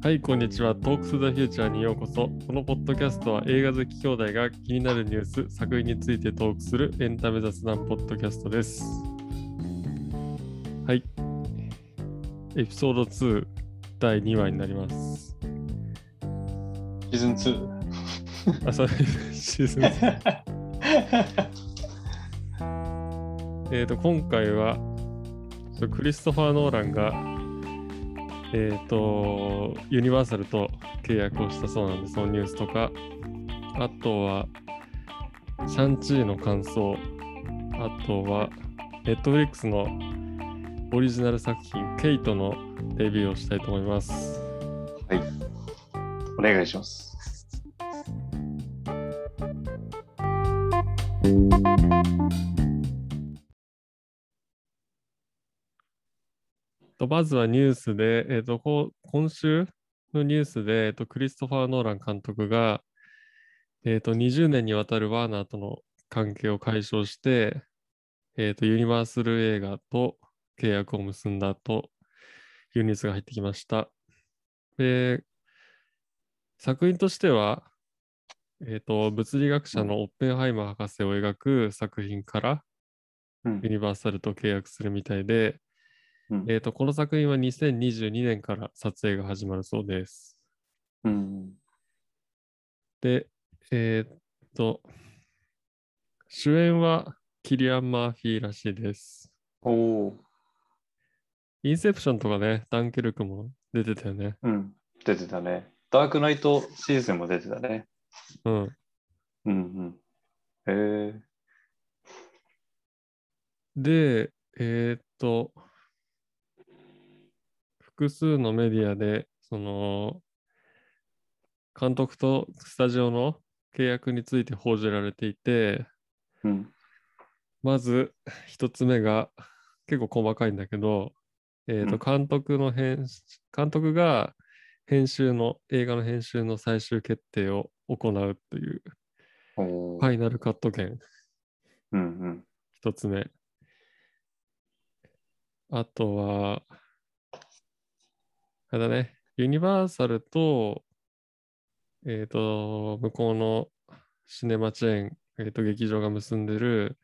はい、こんにちは。トークス・ザ・フューチャーにようこそ。このポッドキャストは映画好き兄弟が気になるニュース、作品についてトークするエンタメ雑談ポッドキャストです。はい。エピソード2第2話になります。シーズン2。あ、そう、シーズン2。えっと、今回は、クリストファー・ノーランが、えっ、と、ユニバーサルと契約をしたそうなんで、そのニュースとか、あとは、シャンチーの感想、あとは、ネットフリックスのオリジナル作品、ケイトのレビューをしたいと思います。はいお願いします。とまずはニュースで、えーと今週のニュースで、えーとクリストファー・ノーラン監督が、えーと20年にわたるワーナーとの関係を解消して、えーとユニバーサル映画と契約を結んだというニュースが入ってきました。で、作品としては、えーと物理学者のオッペンハイマー博士を描く作品からうんユニバーサルと契約するみたいで、うんえー、とこの作品は2022年から撮影が始まるそうです。うんで、えっ、と、主演はキリアン・マーフィーらしいです。おおインセプションとかね、ダンケルクも出てたよね。ー、うん、出てたね。ダークナイトシーズンも出てたね。うん。うんうん。へえで、えっ、と、複数のメディアで、その、監督とスタジオの契約について報じられていて、うん。まず一つ目が結構細かいんだけど、えーと監督の編監督が編集の映画の編集の最終決定を行うというファイナルカット権うんうん。一つ目。あとは、あれだね、ユニバーサルと、えっ、と、向こうのシネマチェーン、えーと劇場が結んでる、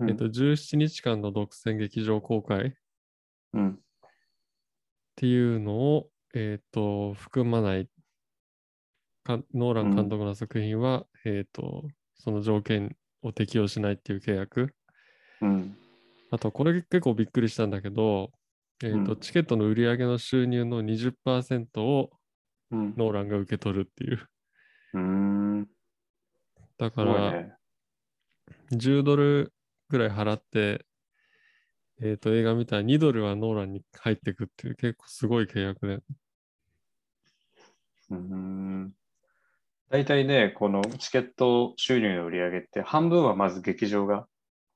うんえっと、17日間の独占劇場公開っうん。ていうのを、えっと、含まないか、ノーラン監督の作品は、えっと、その条件を適用しないっていう契約。うん。あと、これ結構びっくりしたんだけど、えっと、うんチケットの売り上げの収入の20%をうん。ノーランが受け取るっていう。うーん。すだから、ごいね。10ドルぐらい払って、えっと、映画見たら2ドルはノーランに入ってくっていう結構すごい契約で。うーん。大体ね、このチケット収入の売り上げって半分はまず劇場が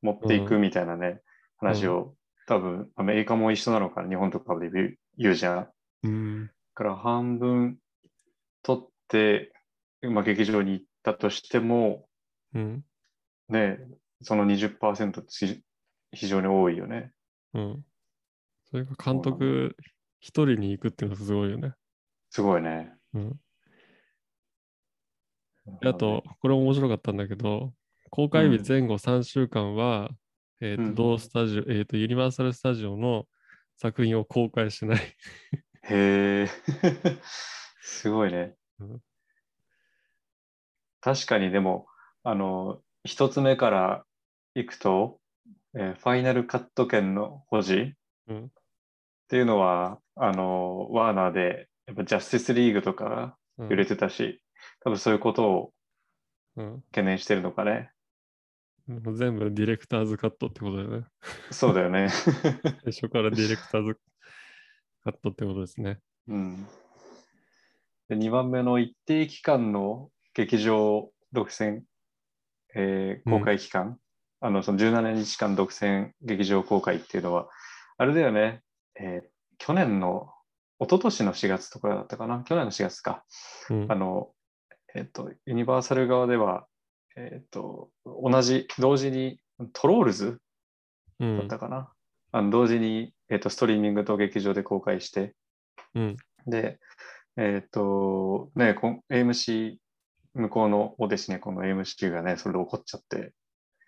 持っていくみたいなね、話を、多分アメリカも一緒なのかな、日本とかで言うじゃん。うん。だから半分取って、まあ、劇場に行ったとしても、うん。ね、その20%って非非常に多いよね。うん。それが監督一人に行くっていうのがすごいよね。すごいね。うん。であと、これも面白かったんだけど、公開日前後3週間は、えっ、と、うん同スタジオ、えっ、と、ユニバーサル・スタジオの作品を公開しない。へえ、すごいねうん。確かにでも、あの、一つ目から行くと、えーファイナルカット権の保持うんっていうのは、あの、ワーナーで、やっぱジャスティスリーグとかうん揺れてたし、多分そういうことをうん懸念してるのかね。もう全部ディレクターズカットってことだよね。そうだよね。最初からディレクターズカットってことですね。うん。で、2番目の一定期間の劇場独占、えー公開期間、あの、その17日間独占劇場公開っていうのは、あれだよね、えー去年の、一昨年の4月とかだったかな、去年の4月か。うんあ。の、えっ、と、ユニバーサル側では、えっ、と、同じ、同時にトロールズうんだったかな？あの同時に、えっとストリーミングと劇場で公開して、うんで、えっ、と、ね、こ AMC、向こうのお弟子ね、この AMC がね、それで怒っちゃって、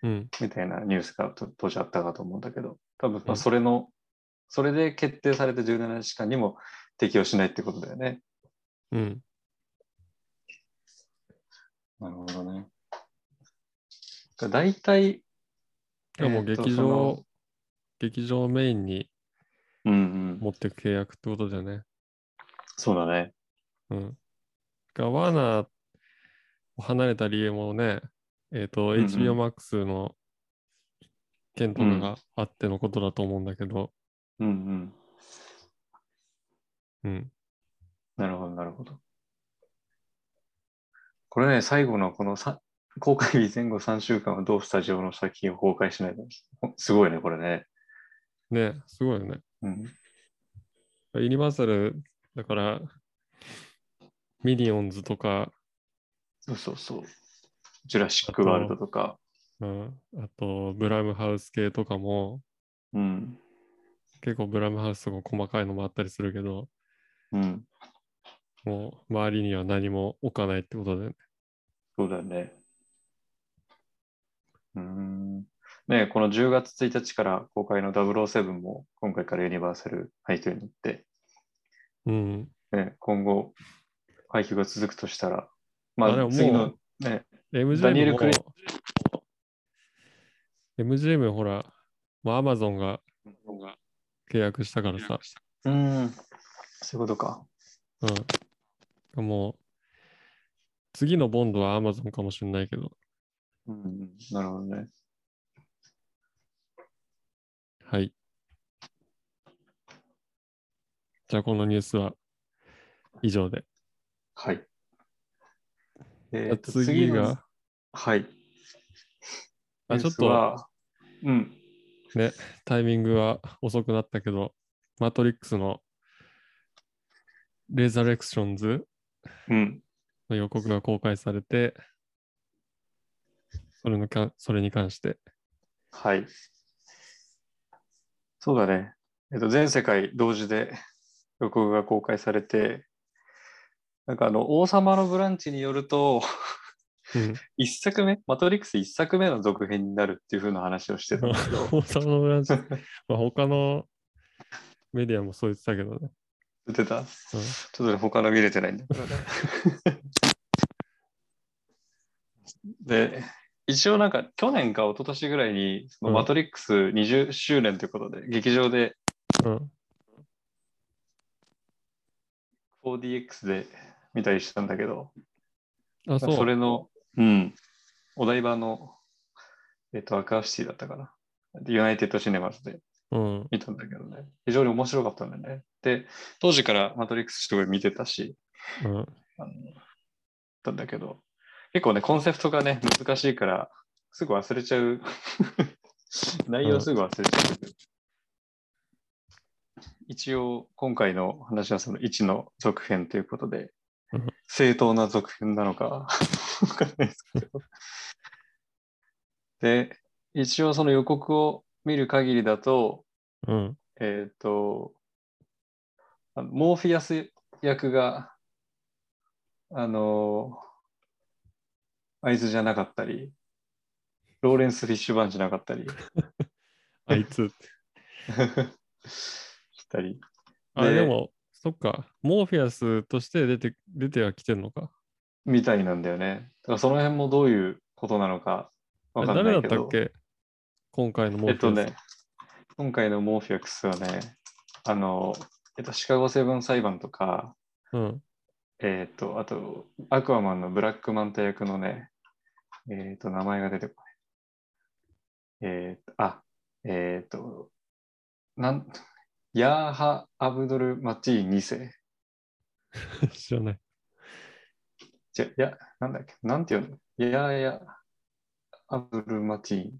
うん。みたいなニュースがと当時あったかと思うんだけど、多分まあうんそれの、それで決定された17日間にも適用しないってことだよね。うん。なるほどね。大体、でも劇場劇場をメインにうんうん、持っていく契約ってことだよね。そうだね。うん。がワーナーを離れた理由もね、えっ、と、うんうん HBO Max の件とかがあってのことだと思うんだけど、うんうん。うん。なるほど、なるほど。これね、最後のこのさ公開日前後3週間はどうスタジオの作品を公開しないと。すごいね、これね。ね、すごいよね。うん。ユニバーサル、だから、ミニオンズとか、そうそうそう。ジュラシック・ワールドとか。うん、あと、ブラムハウス系とかも、うん。結構ブラムハウスとか細かいのもあったりするけど、うん。もう周りには何も置かないってことだよね。そうだよね。うーん。ねこの10月1日から公開の007も今回からユニバーサル配給に行って、うん。ね、今後配給が続くとしたら、まあ次の、ね、ダニエ MGM も MGM ほら、まあ、Amazon が契約したからさ、うーん、そういうことか。うん。もう、次のボンドは Amazon かもしれないけど、うん、なるほどね。はい。じゃあ、このニュースは以上で。はい。えじゃあ次のが、はい。あ、ちょっとうん。ね、タイミングは遅くなったけど、マトリックスのレザレクションズうん。の予告が公開されて、それのかそれに関して、はい。そうだね。えっと、全世界同時で予告が公開されて、なんかあの、王様のブランチによると、うん、一作目、マトリックス一作目の続編になるっていう風な話をしてたんだけど、王様のブランチ、まあ、他のメディアもそう言ってたけどね。言ってた？うんちょっとね他の見れてないんだけどね。で、一応なんか去年か一昨年ぐらいに、そのうんマトリックス20周年ということで、劇場でうん。4DX で見たりしたんだけど、あ、そう。それの、うん、お台場の、えっと、アクアシティだったかな。ユナイテッドシネマズでうん。見たんだけどね。非常に面白かったんだよね。で、当時からマトリックスすごい見てたし、うん。あのんだけど、結構ね、コンセプトがね、難しいから、すぐ忘れちゃう。内容すぐ忘れちゃう。一応、今回の話はその1の続編ということでうん、正当な続編なのかわかんないですけど。で、一応その予告を見る限りだと、うん。えっ、と、モーフィアス役が、あの、あいつじゃなかったり、ローレンス・フィッシュバーンじゃなかったり、あいつ。したり。あ、ででも、そっか。モーフィアスとして出て、出てはきてるのか。みたいなんだよね。だからその辺もどういうことなのかあわかん誰だっないけど。たっけ？今回のモーフィアス。えっとね、今回のモーフィアクスはね、あの、えっと、シカゴセブン裁判とか、うん。えっと、あと、アクアマンのブラックマンタ役のね、えっと、名前が出てこない。えっと、あ、えっと、なん、ヤーハ・アブドル・マティ2世。知らない。じゃ、いや、なんだっけ、なんていうのヤーヤ・アブドル・マティ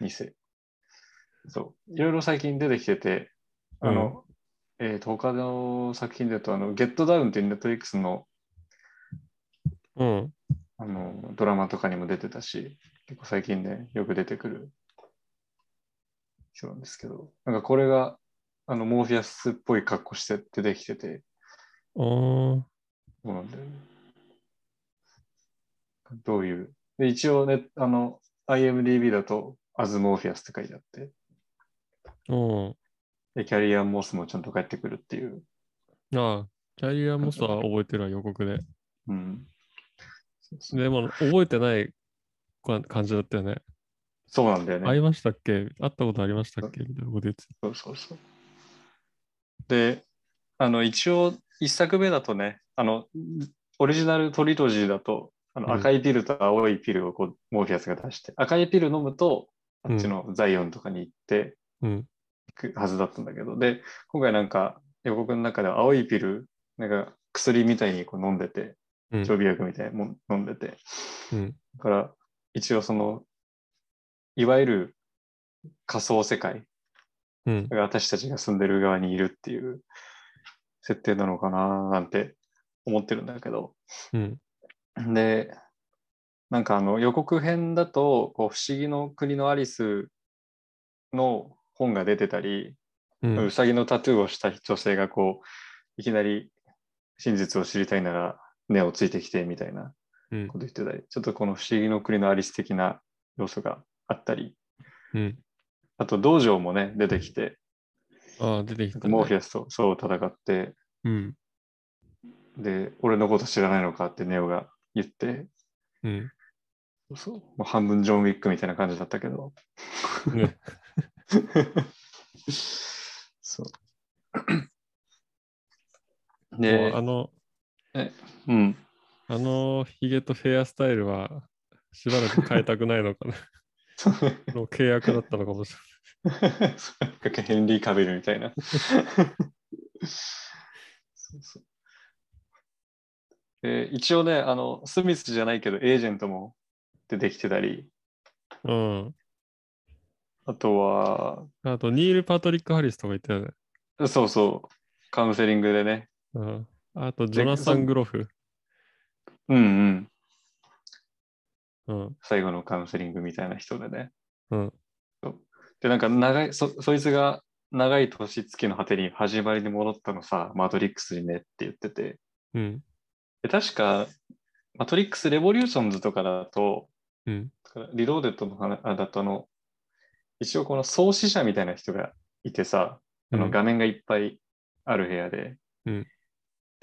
2世。そう、いろいろ最近出てきてて、あの、えっと、他の作品だと、あの、ゲットダウンっていうネットリックスのうん。あのドラマとかにも出てたし、結構最近ね、よく出てくる人なんですけど、なんかこれがあのモーフィアスっぽい格好して出てきてて、おーそうなんだよね。どういう？で一応ね、あの、IMDB だと、アズモーフィアスって書いてあって、おーでキャリアン・モスもちゃんと帰ってくるっていう。ああ、キャリアモスは覚えてるわ、予告で。うん。でも、覚えてないか感じだったよね。そうなんだよね。会いましたっけ？会ったことありましたっけ？みたいなこと言ってたそうそうそう。で、あの、一応、一作目だとね、あの、オリジナルトリロジーだと、あのうん赤いピルと青いピルをこう、モーフィアスが出して、赤いピル飲むと、あっちのザイオンとかに行ってうん。行くはずだったんだけど、で、今回なんか予告の中では青いピル、なんか薬みたいにこう飲んでて、うん常備薬みたいにも飲んでて、うん。だから一応その、いわゆる仮想世界うん。私たちが住んでる側にいるっていう設定なのかななんて思ってるんだけど。うん。で、なんかあの予告編だと、こう不思議の国のアリスの本が出てたり、う。うんさぎのタトゥーをした女性がこう、いきなり真実を知りたいなら根をついてきてみたいなうんこと言ってたり、ちょっとこの不思議の国のアリス的な要素があったり、うん。あと道場もね、出てきて、ああ、出てきた、ね。モーフィアスとそう戦って、うん。で、俺のこと知らないのかってネオが言って、うん。そうもう半分ジョン・ウィックみたいな感じだったけど。ね、そう。もうであ、の、うん。あのヒゲとヘアスタイルはしばらく変えたくないのかな。の契約だったのかもしそうヘンリー・カビルみたいな。そうそうで一応ね、あの、スミスじゃないけど、エージェントも出てきてたり、れない。うん。あとは、あと、ニール・パトリック・ハリスとか言ってたよね。そうそう、カウンセリングでね、うん。あと、ジョナサン・グロフ。うんうん、うん。最後のカウンセリングみたいな人でね。うん。で、なんか長い、そ、そいつが長い年月の果てに始まりに戻ったのさ、マトリックスにねって言ってて、うん。で確か、マトリックス・レボリューションズとかだと、うん。リローデッドの話あだとあの、一応この創始者みたいな人がいてさ、あの画面がいっぱいある部屋で、うん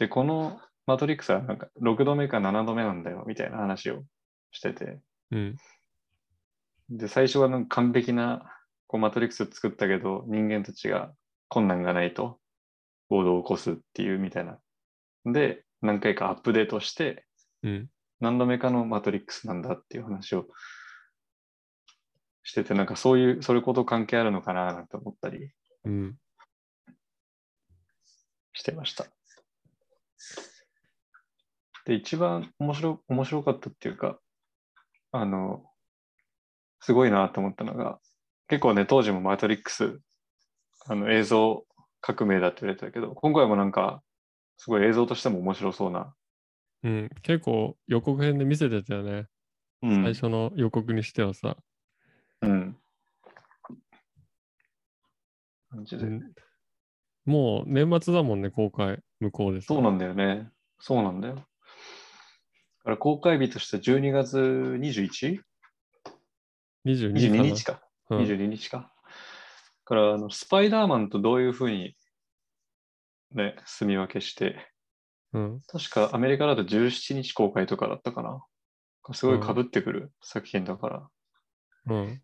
で、このマトリックスはなんか6度目か7度目なんだよみたいな話をしてて、うん。で、最初はなんか完璧なこうマトリックス作ったけど、人間たちが困難がないと暴動を起こすっていうみたいな。で、何回かアップデートして、うん。何度目かのマトリックスなんだっていう話をしてて、なんかそういう、それこと関係あるのかななんて思ったりうん。してました。で、一番面白面白かったっていうか、あの、すごいなと思ったのが、結構ね、当時もマトリックス、あの映像革命だって言われてたけど、今回もなんか、すごい映像としても面白そうな、うん。結構予告編で見せてたよね。うん最初の予告にしてはさ。うん、感じで。うんもう年末だもんね、公開、向こうです。そうなんだよね。そうなんだよ。だから公開日としては12月 21?22 22日か。うん22日か。だからあの、スパイダーマンとどういうふうに、ね、住み分けして、うん。確かアメリカだと17日公開とかだったかな。すごい被ってくる作品だから、うん。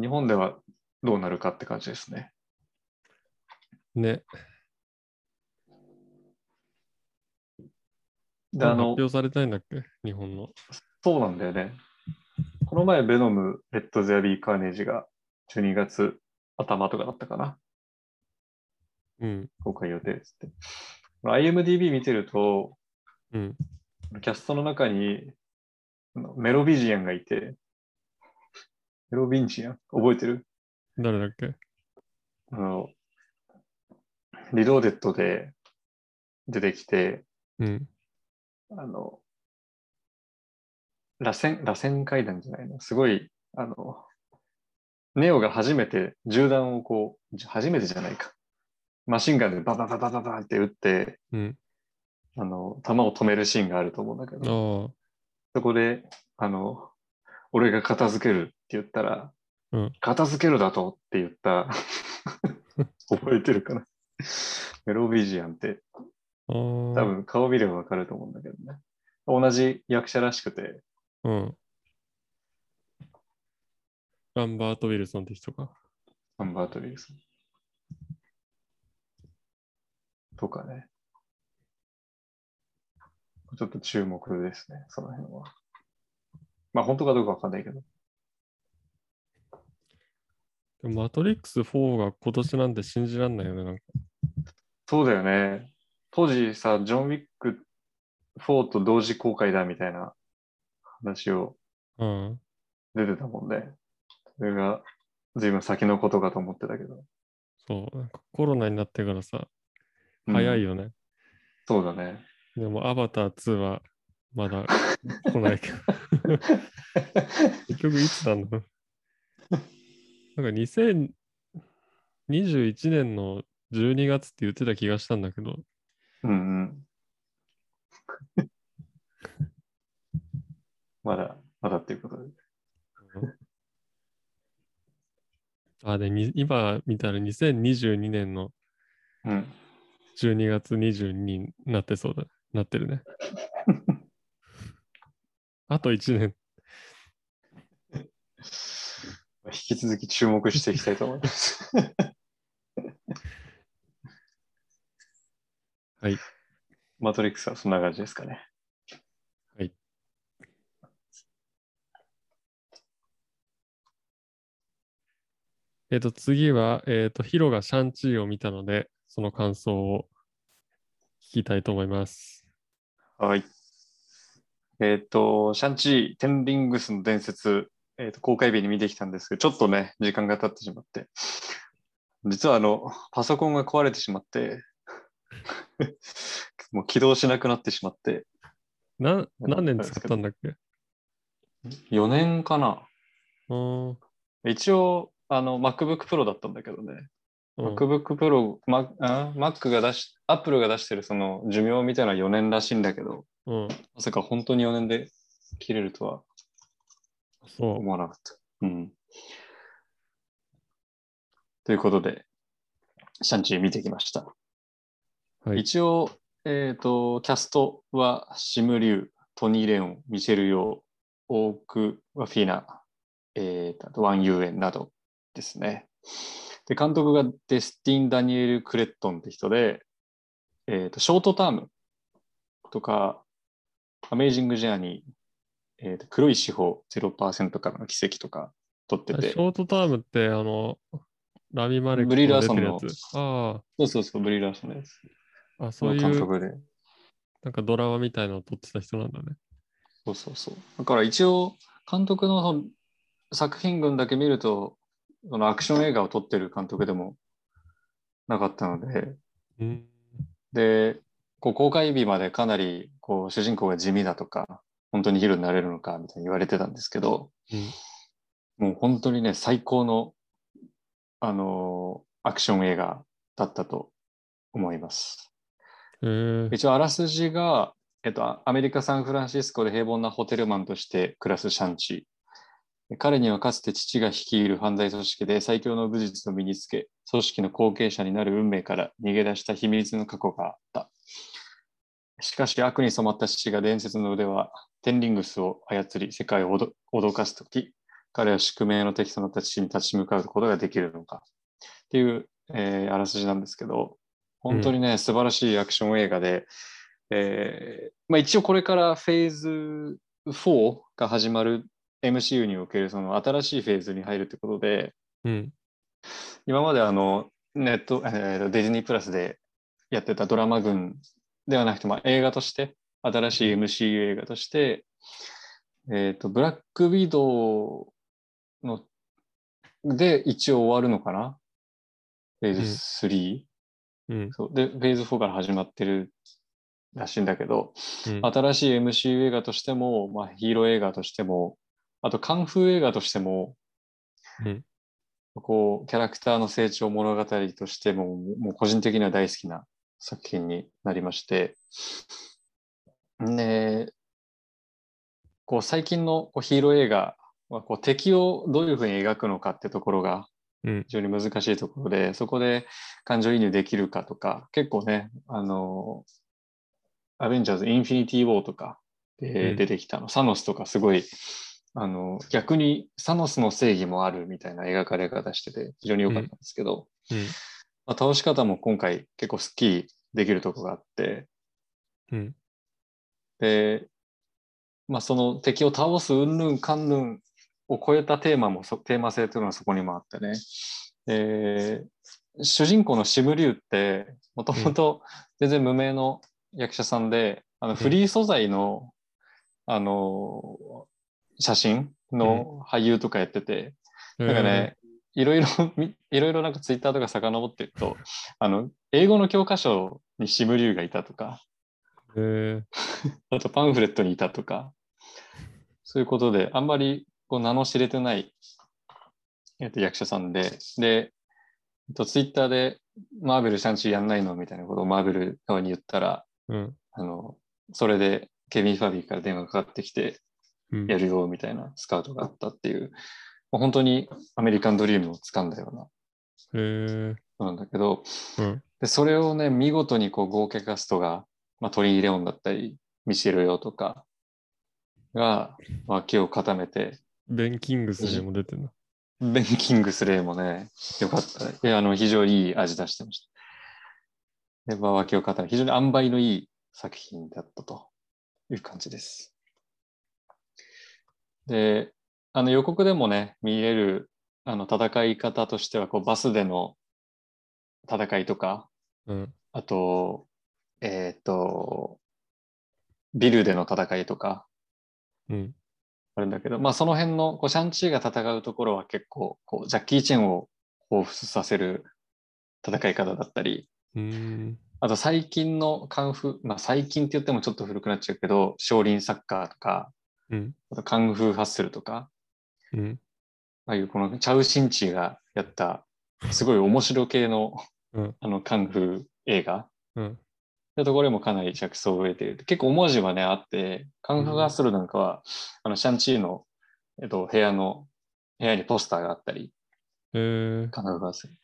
日本ではどうなるかって感じですね。ね。で、あの発、表されたいんだっけ？日本の。そうなんだよね。この前、ベノム、レッド・ゼア・ビー・カーネージが12月頭とかだったかな。うん。公開予定ですって。IMDB 見てると、うん。キャストの中にメロビジアンがいて、メロビンジアン？覚えてる？誰だっけ？あの、リローデッドで出てきて、うん。あの、螺旋、螺旋階段じゃないの？すごい、あの、ネオが初めて銃弾をこう、じ初めてじゃないか。マシンガンでババババババって撃って、うん。あの、弾を止めるシーンがあると思うんだけど。そこで、あの、俺が片付けるって言ったら、うん片付けるだとって言った、覚えてるかな？メロビジアンって。多分顔見ればわかると思うんだけどね。同じ役者らしくて、うん。ランバート・ウィルソンって人か。ハンバート・ウィルソン。とかね。ちょっと注目ですね、その辺は。まあ本当かどうかわかんないけど。マトリックス4が今年なんて信じらんないよね。なんかそうだよね。当時さ、ジョン・ウィック4と同時公開だみたいな話をうん。出てたもんね。それが随分先のことかと思ってたけど。そう。なんかコロナになってからさ、うん早いよね。そうだね。でも、アバター2はまだ来ないけど。結局いつなんだろう。なんか2021年の12月って言ってた気がしたんだけど、うんうん。まだ、まだっていうことで。あ、で、に今見たら2022年のうん。12月22になってそうだ。なってるね。あと1年。引き続き注目していきたいと思います。はい。マトリックスはそんな感じですかね。はい。えっと、次は、えっと、ヒロがシャンチーを見たので、その感想を聞きたいと思います。はい。えっ、と、シャンチー、テンリングスの伝説、えっ、と、公開日に見てきたんですけど、ちょっとね、時間が経ってしまって、実はあの、パソコンが壊れてしまって、もう起動しなくなってしまって、な何年使ったんだっけ？4年かな。一応、あの、MacBook Pro だったんだけどね、うん MacBook Pro、Mac あ Mac が出し、Apple が出してるその寿命みたいな4年らしいんだけど、うん。まさか本当に4年で切れるとはそ思わなかった。うん。ということで、シャンチー見てきました。う。はい。一応、えっ、と、キャストはシム・リュウ、トニー・レオン、ミシェル・ヨー、オークワフィナ、えーとワン・ユーエンなどですね。で、監督がデスティン・ダニエル・クレットンって人で、えっ、と、ショートタームとか、アメイジング・ジャーニー、えーと黒い司法0%からの奇跡とか撮っててシ、ョートタームって、あの、ラミマレックブリーラーソンのやつ。あそうそうそう、ブリーラーソンです。あ、あ、そういう、督で。なんかドラマみたいなのを撮ってた人なんだね。そうそうそう。だから一応、監督の作品群だけ見ると、そのアクション映画を撮ってる監督でもなかったので、うん。で、こう公開日までかなりこう主人公が地味だとか、本当にヒーローになれるのかみたいに言われてたんですけど、もう本当にね、最高の、あのーアクション映画だったと思います。一応あらすじが、えっと、アメリカ・サンフランシスコで平凡なホテルマンとして暮らすシャンチー。彼にはかつて父が率いる犯罪組織で最強の武術を身につけ、組織の後継者になる運命から逃げ出した秘密の過去があった。しかし悪に染まった父が伝説の腕はテンリングスを操り世界を脅脅かすとき、彼は宿命の敵となった父に立ち向かうことができるのか。っていう、えーあらすじなんですけど、本当にね、素晴らしいアクション映画で、えーまあ、一応これからフェーズ4が始まる MCU におけるその新しいフェーズに入るということで、うん。今まであのネット、えーディズニープラスでやってたドラマ群ではなくて、まあ、映画として、新しい MCU 映画として、えっ、と、ブラックウィドウので一応終わるのかな？フェーズ3、うん。そう。で、フェーズ4から始まってるらしいんだけど、うん。新しい MCU 映画としても、まあ、ヒーロー映画としても、あとカンフー映画としても、うん。こう、キャラクターの成長物語としても、もう個人的には大好きな作品になりまして、で、こう最近のこうヒーロー映画はこう敵をどういうふうに描くのかってところがうん非常に難しいところで、そこで感情移入できるかとか、結構ね、あの、アベンジャーズ・インフィニティ・ウォーとかでうん出てきたの、サノスとかすごい、あの、逆にサノスの正義もあるみたいな描かれ方してて、非常に良かったんですけど、うん。まあ、倒し方も今回結構スッキリできるところがあって、うん。で、まあ、その敵を倒すうんぬんかんぬんを超えたテーマもそ、テーマ性というのはそこにもあってね。えー主人公のシムリュウって、もともと全然無名の役者さんで、あのフリー素材の、あの、写真の俳優とかやってて、なんかね、いろいろみ、いろいろなんかツイッターとか遡ってると、あの、英語の教科書にシムリュウがいたとか、えー、あとパンフレットにいたとか、そういうことで、あんまりこう名の知れてない、えっと、役者さんで、で、えっと、ツイッターでマーベルシャンチーやんないのみたいなことをマーベル側に言ったら、うん。あの、それでケビン・ファビーから電話がかかってきて、うんやるよみたいなスカウトがあったっていう、もう本当にアメリカンドリームを掴んだようなえー、のなんだけど、うん。でそれをね、見事にこう豪華キャストが、まあ、トリー・レオンだったり、ミシェル・ヨーとかが脇を固めて、ベン・キングスにも出てるな。ベン・キングスレイもね、よかった。いや、あの、非常にいい味出してました。で、まあ、脇を固め、非常に塩梅のいい作品だったという感じです。で、あの予告でもね、見れるあの戦い方としては、こうバスでの戦いとか、うん。あと、えっ、と、ビルでの戦いとかうん。あるんだけど、まあその辺のこうシャンチーが戦うところは結構こうジャッキー・チェンを彷彿させる戦い方だったり。あと最近のカンフー、まあ最近って言ってもちょっと古くなっちゃうけど、少林サッカーとか、うん。あとカンフーハッスルとか、うん。ああいうこのチャウ・シンチーがやったすごい面白系のうん。あのカンフー映画うん。いうところにもかなり着想を得ている。結構文字はね、あって、カンフーハッスルなんかは、あの、シャンチーの、えっと、部屋の、部屋にポスターがあったり、えー、カンフーハッスル。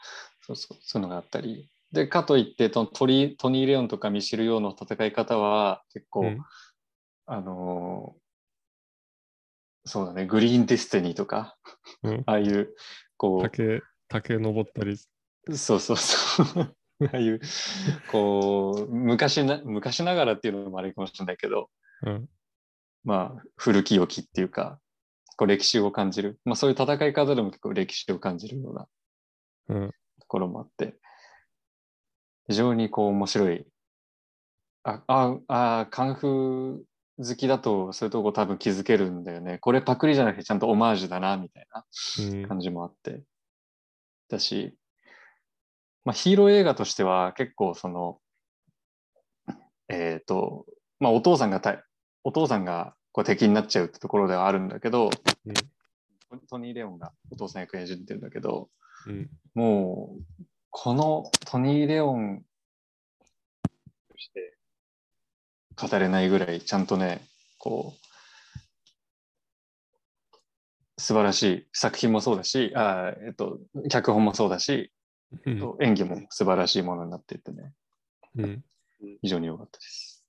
そうそう、そういうのがあったり。で、かといって、トトリトニー・レオンとかミシェル・ヨーの戦い方は、結構、うんあのーそうだね、グリーン・ディスティニーとか、うんああいう、こう、竹、竹登ったり。そうそうそう。ああいう、こう、昔な、昔ながらっていうのもあれかもしれないけど、うん。まあ、古き良きっていうか、こう歴史を感じる。まあそういう戦い方でも結構歴史を感じるようなうん。ところもあって、非常にこう面白い。あ、あ、あ、カンフー好きだとそういうとこ多分気づけるんだよね。これパクリじゃなくてちゃんとオマージュだな、みたいな。うん。感じもあって。だし、まあ、ヒーロー映画としては結構その、えっ、と、まあ、お父さんがたお父さんがこう敵になっちゃうってところではあるんだけど、うんトニー・レオンがお父さん役演じてるんだけど、うん。もう、このトニー・レオンとして語れないぐらいちゃんとね、こう、素晴らしい作品もそうだし、あーえっと、脚本もそうだし、うん。と演技も素晴らしいものになっていてね、うん。非常に良かったです。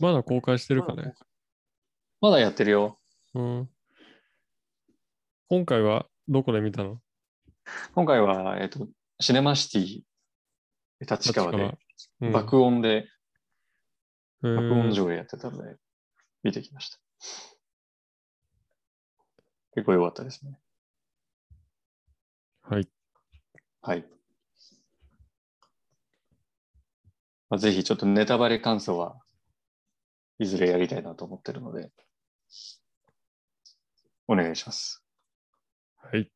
まだ公開してるかね。まだやってるよ。うん。今回はどこで見たの？今回は、えっと、シネマシティ、立川で、うん、爆音で、爆音上映やってたので、見てきました。結構良かったですね。はい。はい。まあ、ぜひちょっとネタバレ感想はいずれやりたいなと思ってるので、お願いします。はい。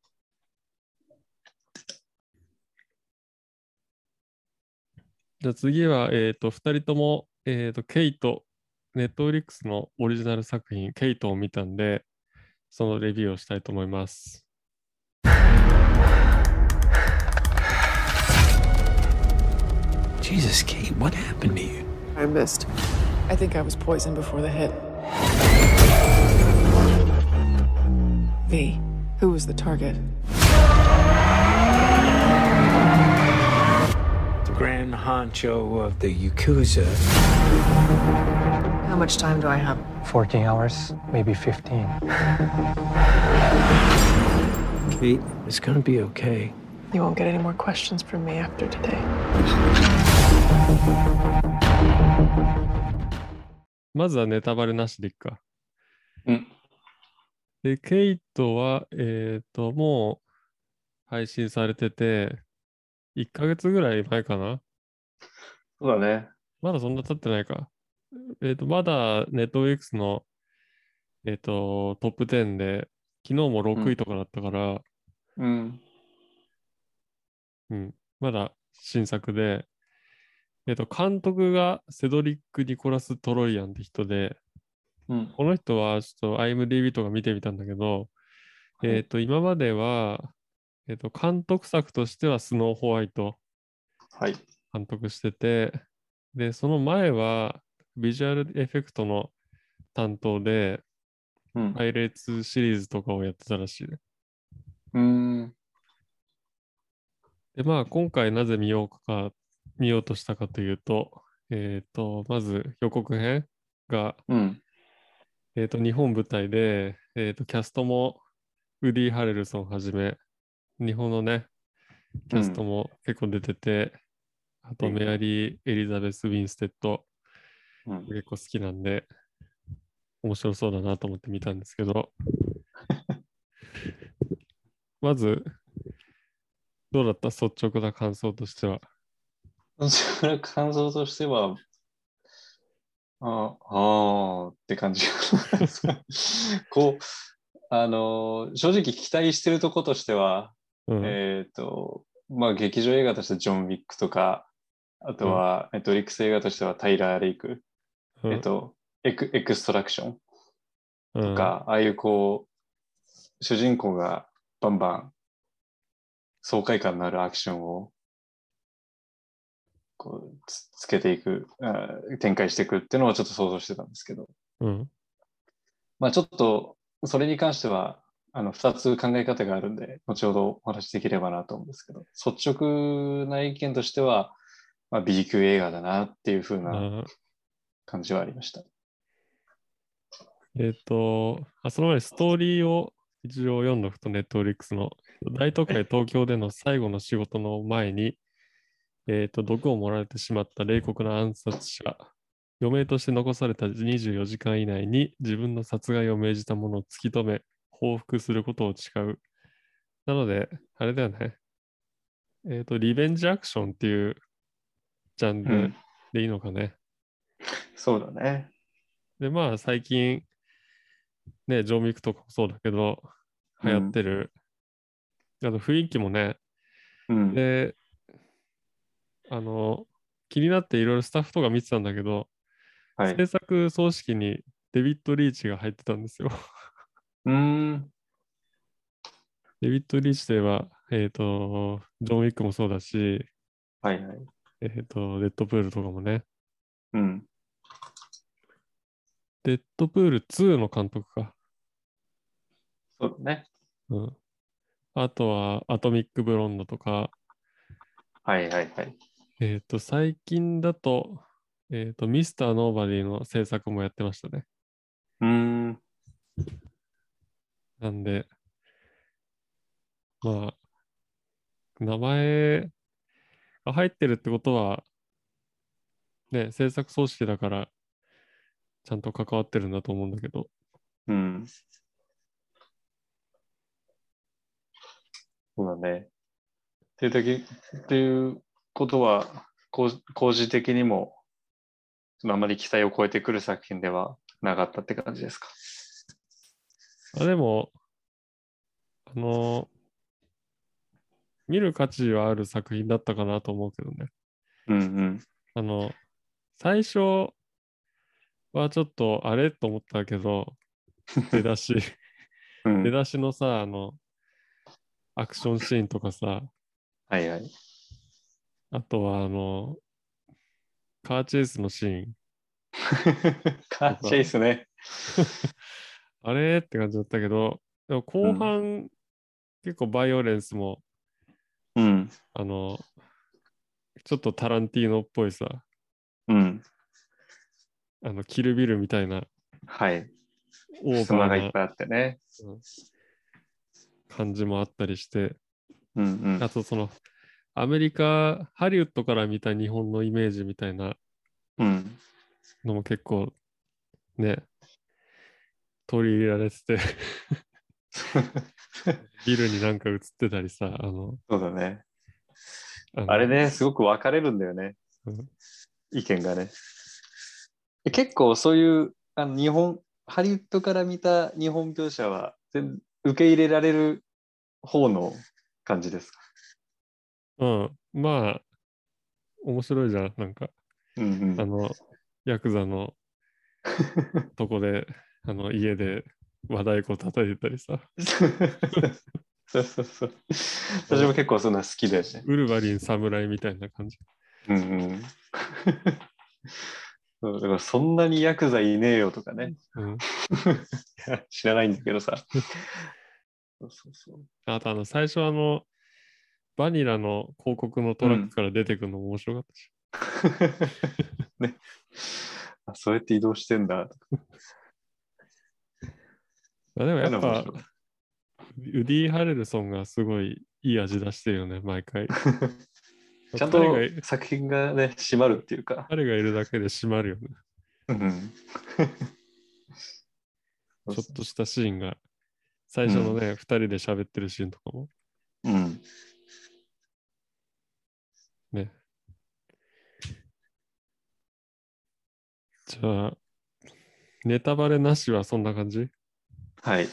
じゃあ次は、えっ、と、二人とも、えっ、と、ケイト、ネットフリックスのオリジナル作品、ケイトを見たんで、そのレビューをしたいと思います。Jesus, Kate, what happened to you? I missed. I think I was poisoned before the hit. V, who was the target? The grand honcho of the Yakuza. How much time do I have? 14 hours, maybe 15. Kate, it's gonna be okay. You won't get any more questions from me after today. まずはネタバレなしでいっか。うん。で、ケイトは、えっ、と、もう配信されてて、1ヶ月ぐらい前かな？そうだね。まだそんな経ってないか。えっ、と、まだネットウィックスの、えっ、と、トップ10で、昨日も6位とかだったから、うん。うん、まだ新作で、えっ、と、監督がセドリック・ニコラス・トロイアンって人で、うん。この人はちょっと IMDB とか見てみたんだけど、はいえっ、と、今までは、えっ、と、監督作としてはスノーホワイトはい。監督してて、で、その前はビジュアルエフェクトの担当で、うん。パイレーツシリーズとかをやってたらしいね。うん。で、まあ、今回なぜ見ようか、見ようとしたかというと、えっ、と、まず予告編が、うん。えっ、と、日本舞台で、えっ、と、キャストもウディ・ハレルソンはじめ、日本のね、キャストも結構出てて、あとうんメアリー・エリザベス・ウィンステッド、うん。結構好きなんで、面白そうだなと思って見たんですけど、まず、どうだった？率直な感想としては。それは感想としては、ああーって感じ。こう、あの、正直期待してるとことしては、うん。えっ、と、まあ劇場映画としてジョン・ウィックとか、あとは、ネットフリックス映画としてはタイラー・レイク、うんえっ、とエク、エクストラクションうんとか、ああいうこう、主人公がバンバン爽快感のあるアクションをこうつつけていく、あ展開していくっていうのをちょっと想像してたんですけど、うん。まあちょっとそれに関しては、あの、二つ考え方があるんで、後ほどお話しできればなと思うんですけど、率直な意見としては、まあ、B 級映画だなっていう風なあ感じはありました。えっ、とあ、その前にストーリーを一応読んどくと、ネットフリックスの大都会東京での最後の仕事の前に、えっ、と、毒を盛られてしまった冷酷な暗殺者、余命として残された24時間以内に自分の殺害を命じた者を突き止め、報復することを誓う。なので、あれだよね。えっ、と、リベンジアクションっていうジャンルうん。でいいのかね。そうだね。で、まあ、最近、ね、ジョーミックとかもそうだけど、流行ってる。あと、雰囲気もね、うん。で、あの、気になっていろいろスタッフとか見てたんだけど、はい。制作総指揮にデビッド・リーチが入ってたんですよ。うーん。デビッド・リーチといえば、えっ、と、ジョン・ウィックもそうだし、はいはい。えっ、と、デッドプールとかもね。うん。デッドプール2の監督か。そうだね。うん。あとは、アトミック・ブロンドとか、はいはいはい。えっ、と、最近だと、えっ、と、ミスター・ノーバディの制作もやってましたね。うーん。なんで、まあ、名前が入ってるってことは、ね、制作組織だから、ちゃんと関わってるんだと思うんだけど、うん。そうだね。っていう時っていうことは、工工事的にも、あまり期待を超えてくる作品ではなかったって感じですか？あでも、あの見る価値はある作品だったかなと思うけどね。うんうん。あの、最初はちょっとあれ？と思ったけど、出だし、うん出だしのさ、あの、アクションシーンとかさ、はいはい。あとはあの、カーチェイスのシーン、カーチェイスね。あれって感じだったけど、でも後半、結構バイオレンスも、うん。あの、ちょっとタランティーノっぽいさ、うん。あの、キルビルみたいなはい。オー砂バーながいっぱいあってね。感じもあったりして、うんうん。あとその、アメリカ、ハリウッドから見た日本のイメージみたいなうん。のも結構ね、取り入れられてて、ビルになんか映ってたりさ、あの、そうだね。あれね、すごく分かれるんだよね。うん意見がね。結構そういうあの日本、ハリウッドから見た日本描写は全受け入れられる方の感じですか？うん、まあ、面白いじゃん、なんか、うんうんあの、ヤクザのとこで、あの、家で和太鼓叩いてたりさ、そうそうそう。私も結構そんな好きだよね。ウルヴァリン侍みたいな感じ。うんうん。そうだからそんなにヤクザいねえよとかね。うん、知らないんだけどさ。そうそうそう。あと、あの、最初あの、バニラの広告のトラックから出てくるのも面白かったし。ね。あそうやって移動してんだ。まあ、でもやっぱウディ・ハレルソンがすごいいい味出してるよね、毎回。ちゃんと作品がね、締まるっていうか。彼がいるだけで締まるよね。うん。ちょっとしたシーンが、最初のね、二、人で喋ってるシーンとかもうん。ね。じゃあ、ネタバレなしはそんな感じ？はい。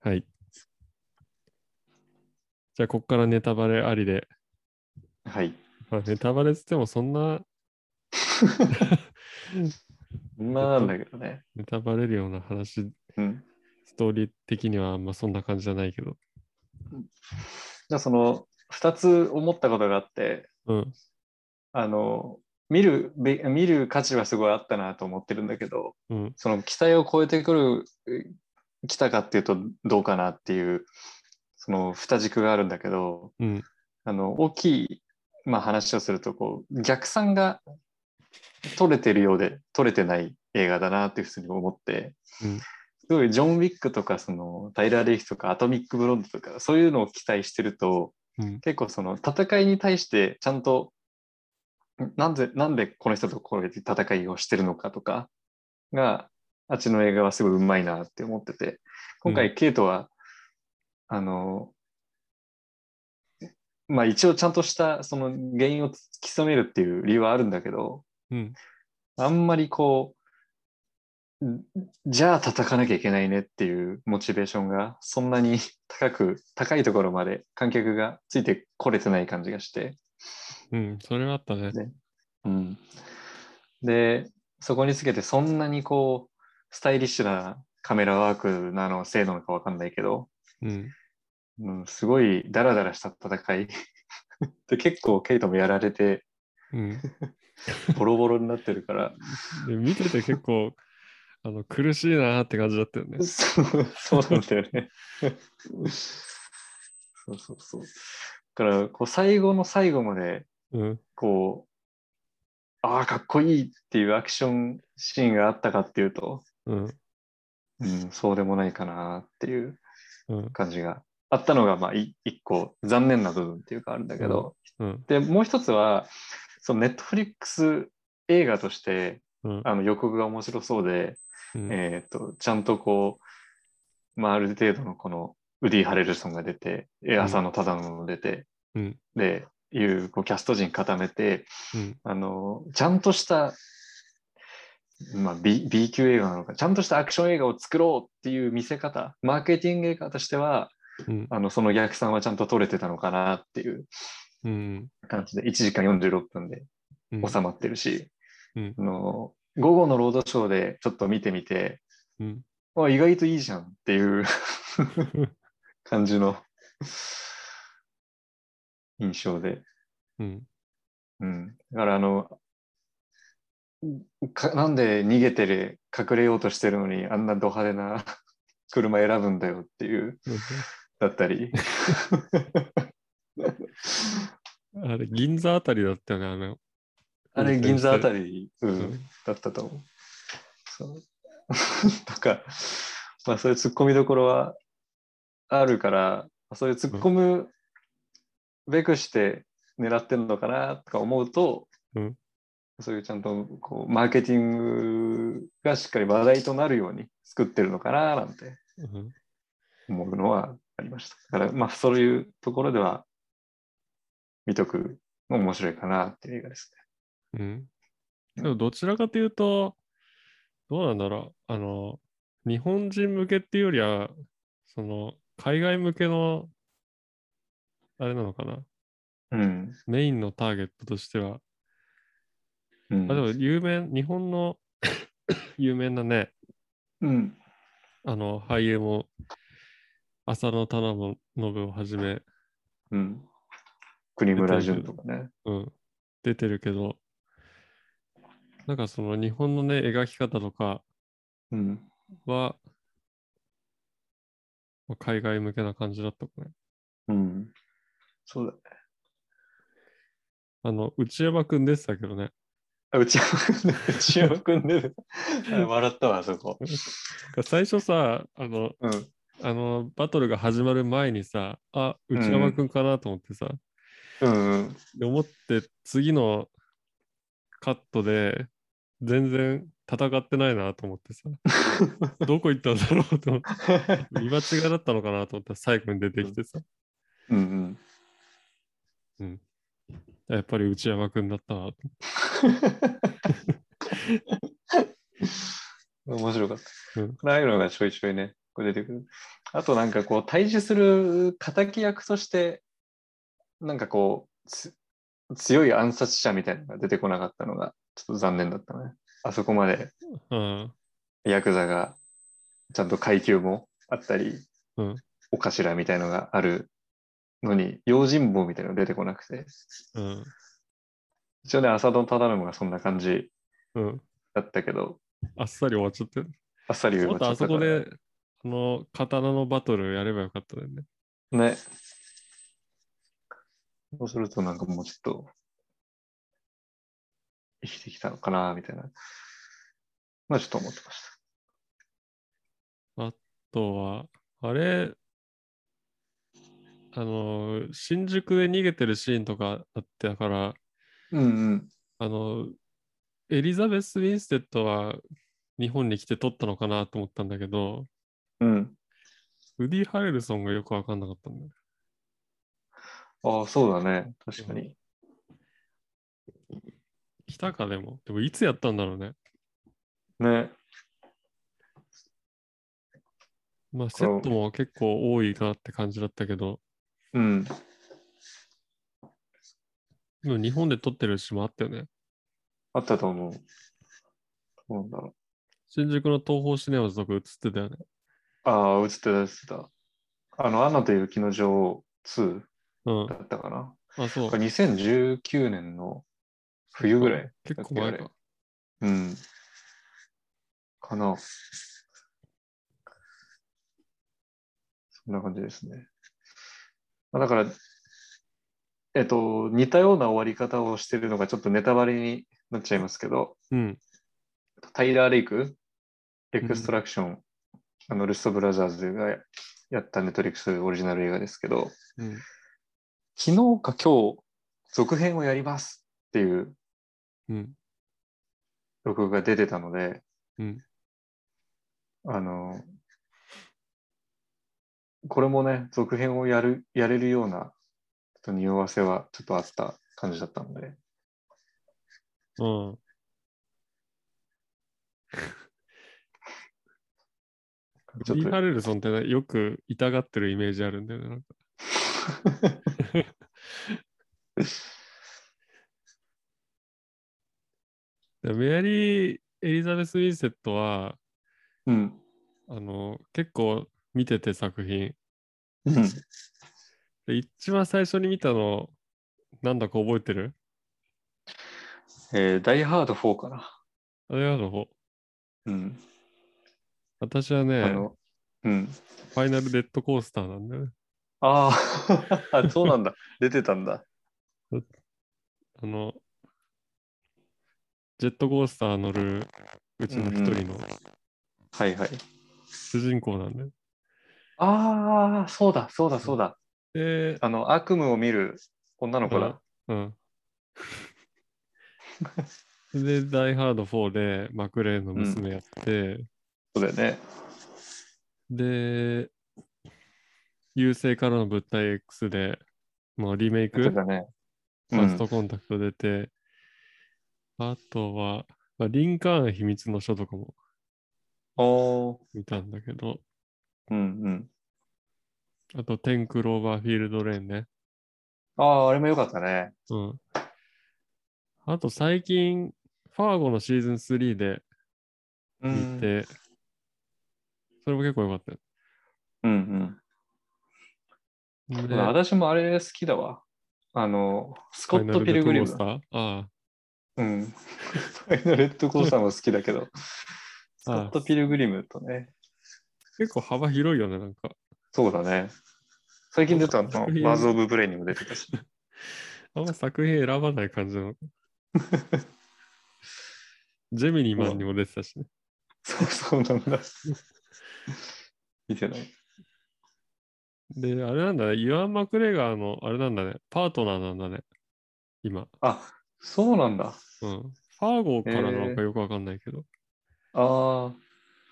はい。じゃあ、ここからネタバレありで。はい。まあ、ネタバレっつってもそんな まあなんだけどね。ネタバレるような話、うん。ストーリー的にはあんまそんな感じじゃないけど。じゃあその2つ思ったことがあって、うん。あの、見るべ、見る価値はすごいあったなと思ってるんだけど、うん。その期待を超えてくる、え来たかっていうとどうかなっていう、その二軸があるんだけど、うん。あの、大きい、まあ、話をすると、こう、逆算が取れてるようで取れてない映画だなっていうふうに思って、うんすごいジョン・ウィックとか、その、タイラー・レイフとか、アトミック・ブロンドとか、そういうのを期待してると、うん。結構その戦いに対してちゃんとなんでなんでこの人とこうやって戦いをしてるのかとかがあっちの映画はすごいうまいなって思ってて今う回ケイトは、あのまあ一応ちゃんとしたその原因を突き止めるっていう理由はあるんだけどうん。あんまりこうんじゃあ叩かなきゃいけないねっていうモチベーションがそんなに高く高いところまで観客がついてこれてない感じがして、うん。それはあったね。ねうん、でそこにつけてそんなにこうスタイリッシュなカメラワークなのせいなのかわかんないけど、うん。うん、すごいダラダラした戦い で結構ケイトもやられてうん。ボロボロになってるからで見てて結構、あの、苦しいなーって感じだったよね。そうそうなんだよね。そうそうそう。だからこう最後の最後までうん。こうああかっこいいっていうアクションシーンがあったかっていうと、うん。うん、そうでもないかなっていううん。感じがあったのがまあい一個残念な部分っていうかあるんだけど、うん。でもう一つはそのネットフリックス映画としてうん。あの予告が面白そうで、うん。えー、とちゃんとこう、まあ、ある程度のこのウディ・ハレルソンが出て、えん浅野忠信も出て、うんでいうこうキャスト陣固めてうん。あのちゃんとした、まあ、B, B 級映画なのかちゃんとしたアクション映画を作ろうっていう見せ方マーケティング映画としてはうん。あのその逆算はちゃんと取れてたのかなっていううん。感じで1時間46分でうん。収まってるし、うんあの午後のロードショーでちょっと見てみてうん。あ意外といいじゃんっていう 感じの印象で。うん。うん。だからあの、かなんで逃げてる、隠れようとしてるのにあんなド派手な車選ぶんだよっていう、だったり。あれ、銀座あたりだったよね、あの。あれ、銀座あたり、ううんん、だったと思う。そう。とか、まあそういう突っ込みどころはあるから、そういう突っ込むべくして狙ってるのかなとか思うと、うんそういうちゃんとこうマーケティングがしっかり話題となるように作ってるのかななんてうん思うのはありました。だからまあそういうところでは見とくの面白いかなっていう映画ですうん。でもどちらかというと、どうなんだろう。あの、日本人向けっていうよりは、その、海外向けの、あれなのかな。ね。うん。メインのターゲットとしては。うんあ、でも有名、日本の 有名なね、うん。あの、俳優も、浅野忠信をはじめ、うん。国村淳とかね。うん、出てるけど、なんかその日本のね、描き方とかうん。は、まあ海外向けな感じだったかね。うん。そうだね。あの、内山くんでしたけどね。あ内山くんで、内山くんで、あ笑ったわ、あそこ。最初さ、あの、うん。あの、バトルが始まる前にさ、あ、内山くんかなと思ってさ、うんうん。で思って次のカットで全然戦ってないなと思ってさ、どこ行ったんだろうと思って、見間違いだったのかなと思ったら最後に出てきてさ、うんうん。やっぱり内山くんだったなと。面白かった。うんああいうのがちょいちょいね、こう出てくる。あとなんかこう、対峙する敵役として、なんかこう、つ強い暗殺者みたいなのが出てこなかったのが、ちょっと残念だったね。あそこまでうん。ヤクザがちゃんと階級もあったり、うんお頭みたいのがあるのに、用心棒みたいなの出てこなくて、うん。一応ね、浅野忠信がそんな感じうん。だったけど、あっさり終わっちゃって。あっさり言もっとあそこで、あの、刀のバトルやればよかったよね。ね。そうするとなんかもうちょっと生きてきたのかな、みたいな。まあちょっと思ってました。あとは、あれ、あの、新宿で逃げてるシーンとかあって、だから、うんうん。あの、エリザベス・ウィンステッドは日本に来て撮ったのかなと思ったんだけど、うん。ウディ・ハレルソンがよくわかんなかったんだよ。ああ、そうだね。確かに。来たかでも。でもいつやったんだろうね。ね。まあ、セットも結構多いなって感じだったけど、うん。でも日本で撮ってるしもあったよね。あったと思う。そうなんだろう。新宿の東宝シネマズとか映ってたよね。ああ、映ってた、映ってた。あの、アナと雪の女王2うんだ。ったかな。あ、そうこ。れ2019年の冬ぐらい。結構前か。うん。かな。そんな感じですね。まあだから、えっと、似たような終わり方をしてるのがちょっとネタバレになっちゃいますけど、うん。タイラー・レイク、エクストラクション、あの、ルストブラザーズがやったネットリックスオリジナル映画ですけど、うん。昨日か今日、続編をやりますっていううん。予告が出てたので、うん。あの、これもね、続編をやる、やれるような、ちょっと匂わせはちょっとあった感じだったので、うん。リー・ハレルソンってね、よく痛がってるイメージあるんだよね。なんか でメアリー・エリザベス・ウィンセットは、うん、あの、結構見てて作品。うんで一番最初に見たの、なんだか覚えてる？えーダイハード4かな。あれやの方。うん。私はね、あの、うん。ファイナルデッドコースターなんだよね。あー あ、そうなんだ。出てたんだ。あの、ジェットコースター乗るうちの一人のはいはい。主人公なんだよ。ああ、そうだ、そうだ、そうだ。で、あの、悪夢を見る女の子だ。うん。で、ダイハード4でマクレーンの娘やって、そうだよね。で、優勢からの物体 X で、もうリメイク、出てたね。ファーストコンタクト出て、あとは、まあ、リンカーン秘密の書とかもおー見たんだけど、うんうん。あと、テンクローバーフィールドレーンね。ああ、あれもよかったね。うん。あと、最近、ファーゴのシーズン3でうん見て、それも結構良かったよ。うんうん。で私もあれ好きだわ。あの、スコット・ピルグリム。ファイナルデッドコースター？あうん。ファイナルデッドコースターも好きだけど、スコあット・ピルグリムとね、結構幅広いよね、なんか。そうだね。最近出たの、作品バーズ・オブ・プレイにも出てたし。あんま作品選ばない感じの。ジェミニーマンにも出てたしね。そうそうなんだ。見てない。で、あれなんだね、イワン・マクレガーの、あれなんだね、パートナーなんだね、今。あ、そうなんだ。うん。ファーゴからなのかよくわかんないけど。あ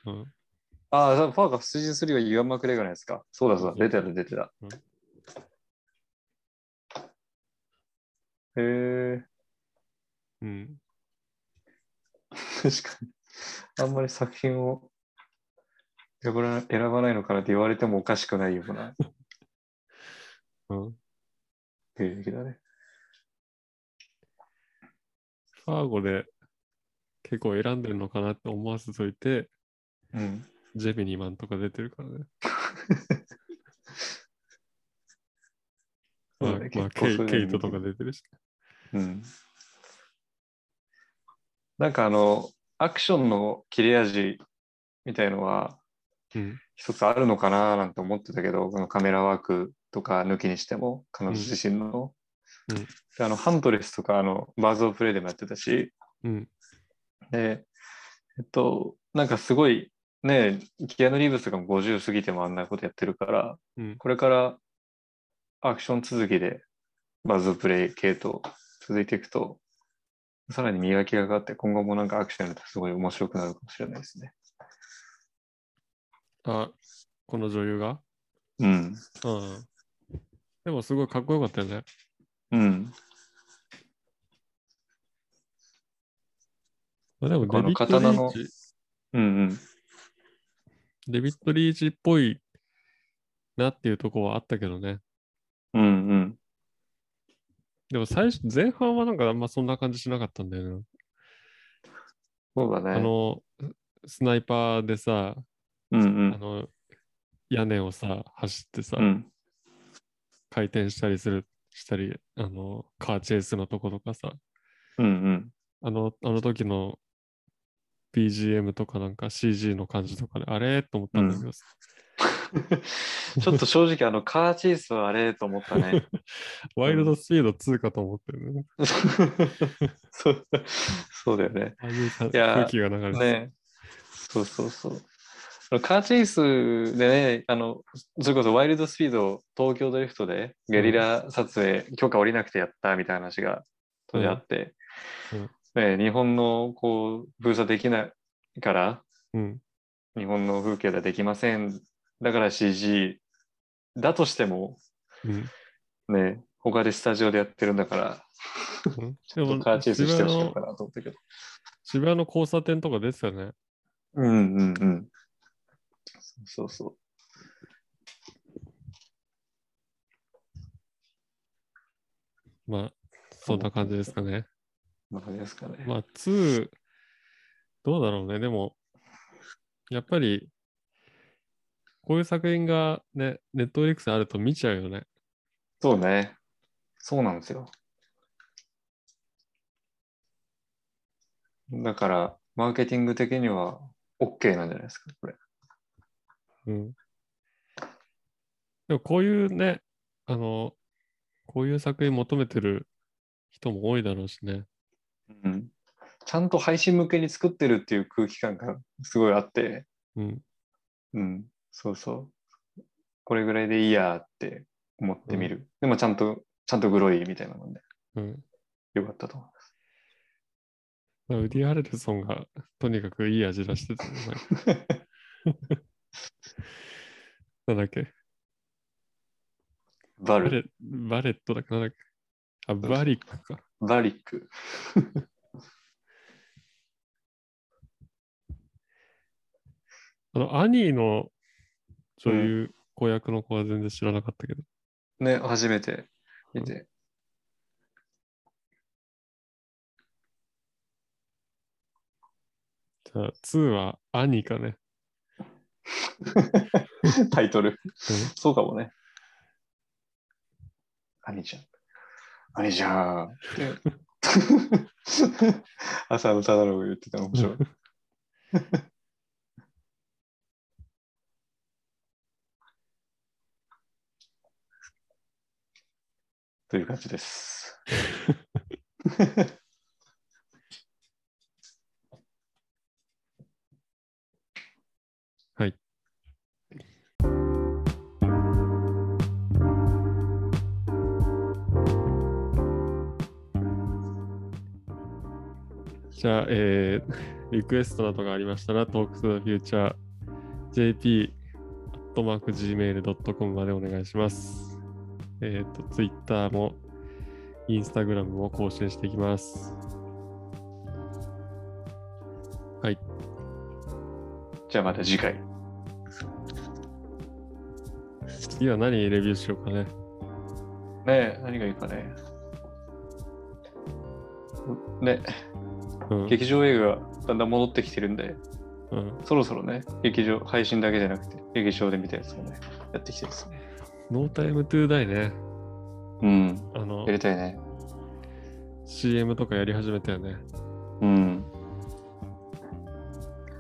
うん。あ。ああ、ファーが出陣するよ、ユアン・マクレガーのやつか。そうだそうだ、出てた出てた。うんへえ、うん。確かに。あんまり作品を選ばな選ばないのかなって言われてもおかしくないようなうん。経歴だね。ファーゴで結構選んでるのかなって思わせといて、うん。ジェミニーマンとか出てるからね。まあ、そうだねまあ結構そういうのケイケイトとか出てるし。うん。なんかあの、アクションの切れ味みたいのはうん。一つあるのかななんて思ってたけど、このカメラワークとか抜きにしても、彼女自身の。うんあのハントレスとかあのバーズ・オブ・プレイでもやってたし、うん。で、えっと、なんかすごい、ね、キアヌ・リーブスが50過ぎてもあんなことやってるから、うん。これからアクション続きでバズ・オブ・プレイ系統続いていくと、さらに磨きがかかって、今後もなんかアクションやるとすごい面白くなるかもしれないですね。あ、この女優が？うん。うん。でもすごいかっこよかったよね。うん。まあでもデビッド・リーチ、うんうん。デビッド・リーチっぽいなっていうところはあったけどね。うんうん。でも最初、前半はなんかあんまそんな感じしなかったんだよね。そうだね。あの、スナイパーでさ、うんうん。あの、屋根をさ、走ってさ、うん。回転したりする、したり、あの、カーチェイスのとことかさ、うんうん。あの、あの時の BGM とかなんか CG の感じとかで、あれと思ったんだけどさ、ちょっと正直あのカーチェイスはあれと思ったね。ワイルドスピード2かと思ってるね。そうそうだよね。ああいう空気が流れて。ねそうそうそう。カーチェイスでね、あの、それこそワイルドスピード東京ドリフトでゲリラ撮影、許可下りなくてやったみたいな話が当時あって、うんね、日本のこう封鎖できないから、うん。日本の風景ではできません。だから CG だとしても、うん。ね、他でスタジオでやってるんだから、うん ちょっとカーチェイスしてほしいのかなと思ったけど。渋谷の交差点とかですよね。うんうんうん。そうそうまあ、そんな感じですかね。そう。まあ、ですかね。まあ、2、どうだろうね。でも、やっぱり、こういう作品がね、ネットフリックスあると見ちゃうよね。そうね。そうなんですよ。だから、マーケティング的には OK なんじゃないですか、これ。うん。でもこういうね、あの、こういう作品求めてる人も多いだろうしね。うん。ちゃんと配信向けに作ってるっていう空気感がすごいあって、うん。うん、そうそう。これぐらいでいいやって思ってみる。でもちゃんと、ちゃんとグロいみたいなので、うん。よかったと思います。まあウディ・ハレルソンがとにかくいい味出してたね。なんだっけ？バレバレットだっけ？なんだっけ？あ、バリックか。バリック。あの、アニーの女優、子役の子は全然知らなかったけど。ね、初めて見て。じゃあ、2はアニーかね。タイトル。うんそうかもね。アニちゃん。アニちゃん。って朝の忠信が言ってたの面白い。という感じです。じゃあ、えー、リクエストなどがありましたら、Talk to the Future JP アットマーク Gmail.com までお願いします。えっ、と、Twitter も Instagram も更新していきます。はい。じゃあまた次回。次は何レビューしようかね。ねえ、何がいいかね。ね、うん。劇場映画がだんだん戻ってきてるんで、うん、そろそろね、劇場、配信だけじゃなくて、劇場で見たやつをね、やってきてですね。ノータイムトゥーダイね。うん、あのや、りたいね。CM とかやり始めたよね。うん。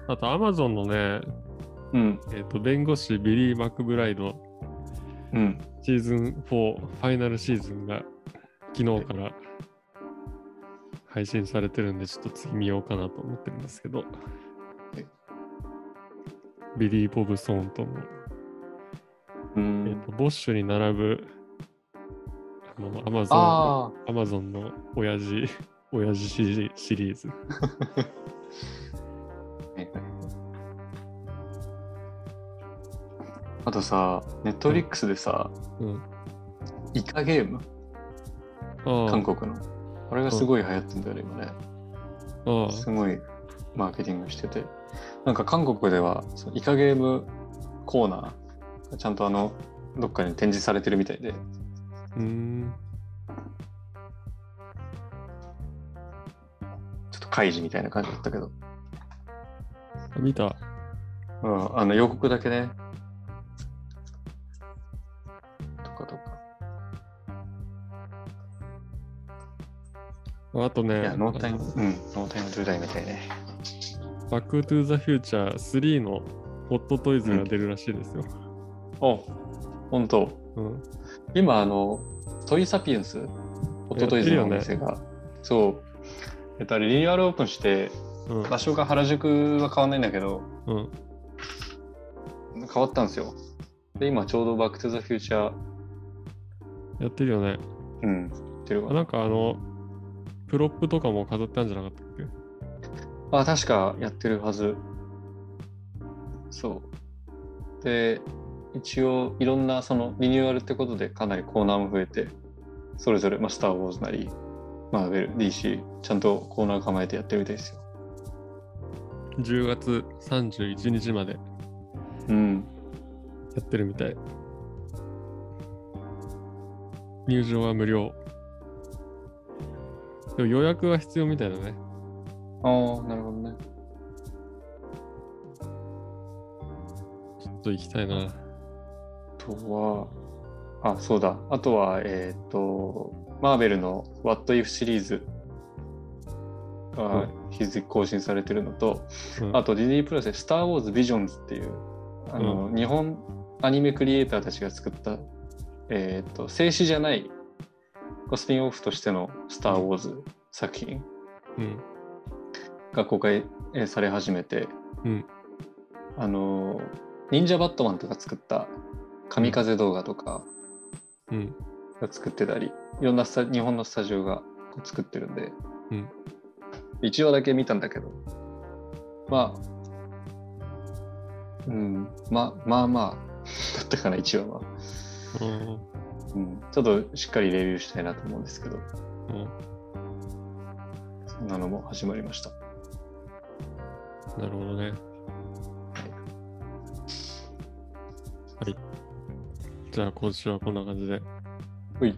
あと、Amazon のね、うん、えっ、と、弁護士ビリー・マクブライドうん。シーズン4ファイナルシーズンが昨日から配信されてるんで、ちょっと次見ようかなと思ってるんですけど。ビリー・ボブ・ソーントンの、うえっん、とボッシュに並ぶあの Amazon, あ Amazon の親父、親父シリシリーズ。あとさ、ネットフリックスでさ、うん。イカゲーム、韓国の。あれがすごい流行ってんだよね、今ね。ああすごいマーケティングしてて。なんか韓国では、そのイカゲームコーナー、ちゃんとあの、どっかに展示されてるみたいで、うーん。ちょっと開示みたいな感じだったけど、見た。うん、あの予告だけね。あとね、いや、ノータイム、うん、ノータイムトゥーダイみたいね。バックトゥーザフューチャー3のホットトイズが出るらしいですよ。お本当。うん。今、あの、トイサピエンス、ホットトイズのお店が、そう、えっと、あれリニューアルオープンして、うん。場所が原宿は変わんないんだけど、うん。変わったんですよ。で、今ちょうどバックトゥザフューチャー、やってるよね。うん、やってるあわ。なんかあの、プロップとかも飾ってあるんじゃなかったっけ？あ、確かやってるはず。そう。で、一応いろんなそのリニューアルってことでかなりコーナーも増えて、それぞれ、まあ、スター・ウォーズなり、マーベル、DC、ちゃんとコーナー構えてやってるみたいですよ。10月31日までやうん。ってるみたい。入場は無料。でも予約は必要みたいだね。ああ、なるほどね。ちょっと行きたいな。あとは、あ、そうだ。あとは、えっ、と、マーベルの What If シリーズが日付更新されてるのと、うんあとディズニープラスで Star Wars Visions っていう、あの、日本アニメクリエイターたちが作った、えっ、と、静止じゃないスピンオフとしての Star Wars 作品うん。が公開えーされ始めて、うん。あの、忍者バットマンとか作った神風動画とかうん。が作ってたり、いろんなスタ日本のスタジオが作ってるんで、うん1話だけ見たんだけど、まあ、うん、まあまあまあ、だったかな、1話は。うん。うん、ちょっとしっかりレビューしたいなと思うんですけど、うんそんなのも始まりました。なるほどね。はい。じゃあ今週はこんな感じで。ほい。